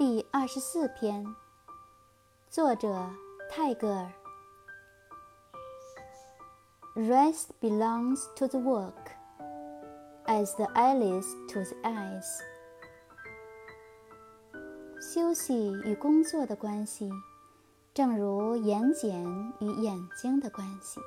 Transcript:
第二十四篇，作者泰戈尔。Rest belongs to the work, as the eyelids to the eyes。休息与工作的关系，正如眼睑与眼睛的关系。